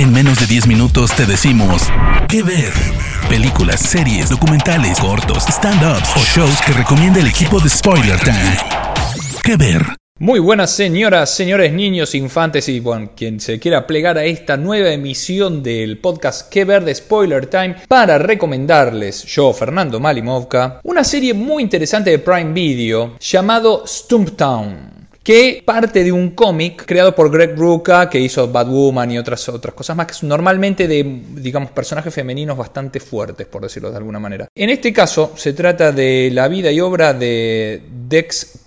En menos de 10 minutos te decimos qué ver. Películas, series, documentales, cortos, stand-ups o shows que recomienda el equipo de Spoiler Time. ¿Qué ver? Muy buenas señoras, señores, niños, infantes y bueno, quien se quiera plegar a esta nueva emisión del podcast Que Ver de Spoiler Time para recomendarles, yo, Fernando Malimovka, una serie muy interesante de Prime Video llamado Stumptown que parte de un cómic creado por Greg Rucka, que hizo Batwoman y otras, otras cosas más, que son normalmente de, digamos, personajes femeninos bastante fuertes, por decirlo de alguna manera. En este caso, se trata de la vida y obra de Dex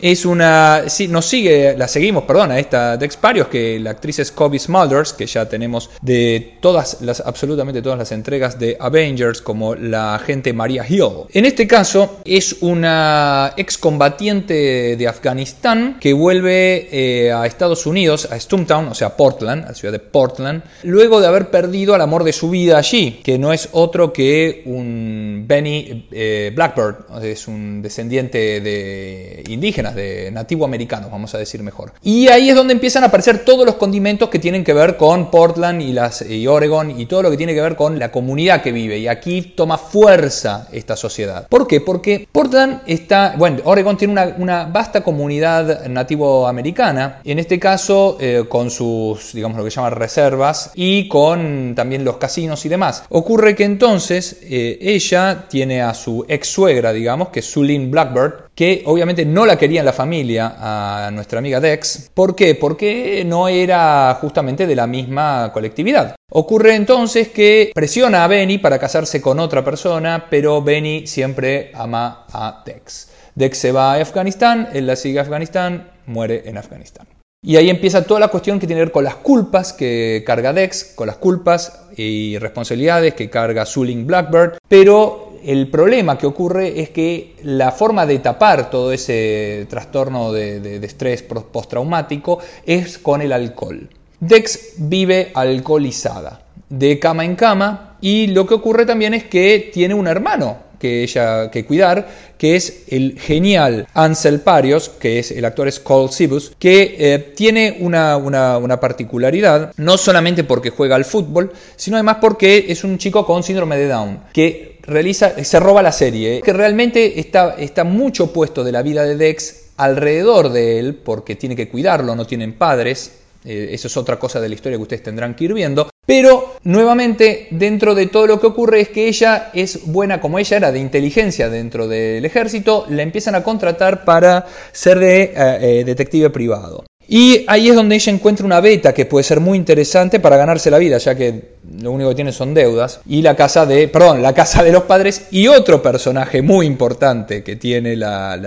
Es una. Nos sigue, la seguimos, perdón, a esta Dex Parios, que la actriz es Kobe Smulders, que ya tenemos de todas las, absolutamente todas las entregas de Avengers, como la agente Maria Hill. En este caso, es una excombatiente de Afganistán que vuelve eh, a Estados Unidos, a Stumptown, o sea, Portland, a la ciudad de Portland, luego de haber perdido al amor de su vida allí, que no es otro que un Benny eh, Blackbird, es un descendiente de indígenas, de nativo americanos, vamos a decir mejor. Y ahí es donde empiezan a aparecer todos los condimentos que tienen que ver con Portland y, las, y Oregon y todo lo que tiene que ver con la comunidad que vive. Y aquí toma fuerza esta sociedad. ¿Por qué? Porque Portland está, bueno, Oregon tiene una, vasta comunidad nativo americana, en este caso eh, con sus, digamos, lo que llaman reservas y con también los casinos y demás. Ocurre que entonces eh, ella tiene a su ex suegra, digamos, que es Sulin Blackbird, que obviamente no la quería en la familia a nuestra amiga Dex. ¿Por qué? Porque no era justamente de la misma colectividad. Ocurre entonces que presiona a Benny para casarse con otra persona, pero Benny siempre ama a Dex. Dex se va a Afganistán, él la sigue a Afganistán, muere en Afganistán. Y ahí empieza toda la cuestión que tiene que ver con las culpas que carga Dex, con las culpas y responsabilidades que carga Suling Blackbird, pero el problema que ocurre es que la forma de tapar todo ese trastorno de, estrés postraumático es con el alcohol. Dex vive alcoholizada, de cama en cama, y lo que ocurre también es que tiene un hermano que ella que cuidar, que es el genial Ansel Parios, que es el actor Cole Sibus, que eh, tiene una, una, particularidad, no solamente porque juega al fútbol, sino además porque es un chico con síndrome de Down, que realiza, se roba la serie, que realmente está, está mucho puesto de la vida de Dex alrededor de él, porque tiene que cuidarlo, no tienen padres, eh, eso es otra cosa de la historia que ustedes tendrán que ir viendo. Pero nuevamente, dentro de todo lo que ocurre es que ella es buena, como ella era de inteligencia dentro del ejército, la empiezan a contratar para ser de eh, eh, detective privado. Y ahí es donde ella encuentra una beta que puede ser muy interesante para ganarse la vida, ya que lo único que tiene son deudas. Y la casa de, perdón, la casa de los padres y otro personaje muy importante que tiene la,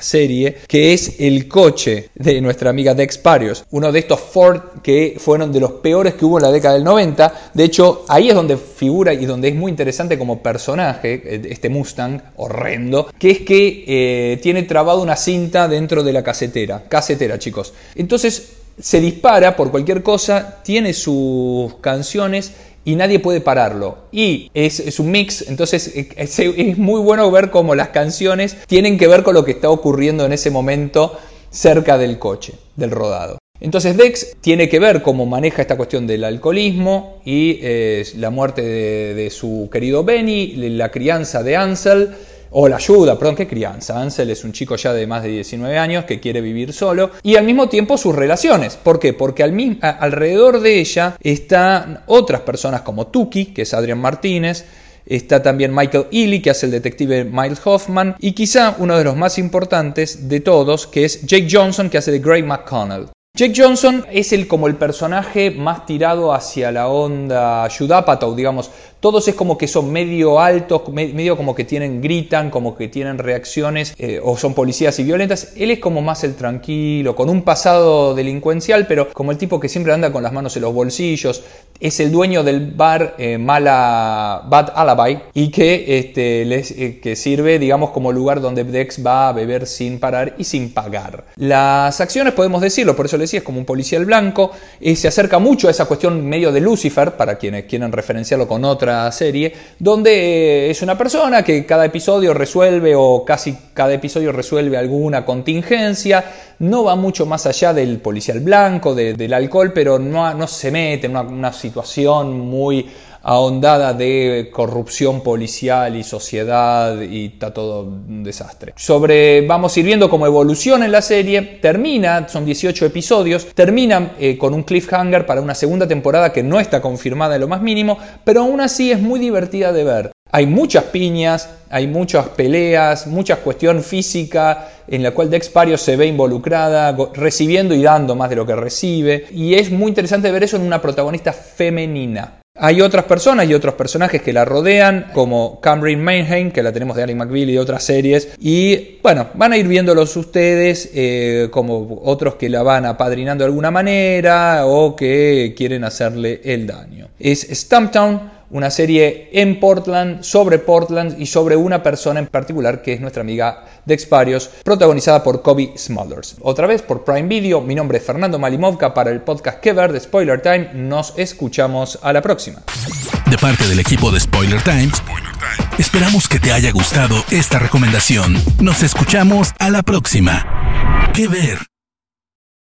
serie, que es el coche de nuestra amiga Dex Parios, uno de estos Ford que fueron de los peores que hubo en la década del 90. De hecho, ahí es donde figura y donde es muy interesante como personaje, eh, este Mustang horrendo, que es que eh, tiene trabado una cinta dentro de la casetera. Casetera, chicos. Entonces se dispara por cualquier cosa, tiene sus canciones y nadie puede pararlo. Y es, un mix, entonces es, muy bueno ver cómo las canciones tienen que ver con lo que está ocurriendo en ese momento cerca del coche, del rodado. Entonces Dex tiene que ver cómo maneja esta cuestión del alcoholismo y eh, la muerte de, su querido Benny, la crianza de Ansel o la ayuda, perdón, qué crianza. Ansel es un chico ya de más de 19 años que quiere vivir solo y al mismo tiempo sus relaciones. ¿Por qué? Porque al alrededor de ella están otras personas como Tuki, que es Adrian Martínez, Está también Michael Ealy, que hace el detective Miles Hoffman, y quizá uno de los más importantes de todos, que es Jake Johnson, que hace de Gray McConnell. Jake Johnson es el como el personaje más tirado hacia la onda Judapato, digamos, todos es como que son medio altos, medio como que tienen, gritan, como que tienen reacciones eh, o son policías y violentas. Él es como más el tranquilo, con un pasado delincuencial, pero como el tipo que siempre anda con las manos en los bolsillos. Es el dueño del bar eh, Mala Bad Alibi y que, este, eh, que sirve, digamos, como lugar donde Dex va a beber sin parar y sin pagar. Las acciones, podemos decirlo, por eso le decía, es como un policial blanco, se acerca mucho a esa cuestión medio de Lucifer, para quienes quieren referenciarlo con otra serie, donde es una persona que cada episodio resuelve o casi cada episodio resuelve alguna contingencia, no va mucho más allá del policial blanco, del alcohol, pero no, no se mete en una situación muy ahondada de corrupción policial y sociedad y está todo un desastre. Sobre, vamos a ir viendo cómo evoluciona en la serie, termina, son 18 episodios, termina eh, con un cliffhanger para una segunda temporada que no está confirmada en lo más mínimo, pero aún así es muy divertida de ver. Hay muchas piñas, hay muchas peleas, mucha cuestión física en la cual Dex Pario se ve involucrada, recibiendo y dando más de lo que recibe. Y es muy interesante ver eso en una protagonista femenina. Hay otras personas y otros personajes que la rodean, como Cameron Mainheim, que la tenemos de Alec McBeal y de otras series. Y bueno, van a ir viéndolos ustedes, eh, como otros que la van apadrinando de alguna manera o que quieren hacerle el daño. Es Stumptown una serie en Portland, sobre Portland y sobre una persona en particular que es nuestra amiga Dex Parios, protagonizada por Kobe Smulders. Otra vez por Prime Video, mi nombre es Fernando Malimovka para el podcast Que Ver de Spoiler Time. Nos escuchamos a la próxima. De parte del equipo de Spoiler Time, esperamos que te haya gustado esta recomendación. Nos escuchamos a la próxima. Que Ver.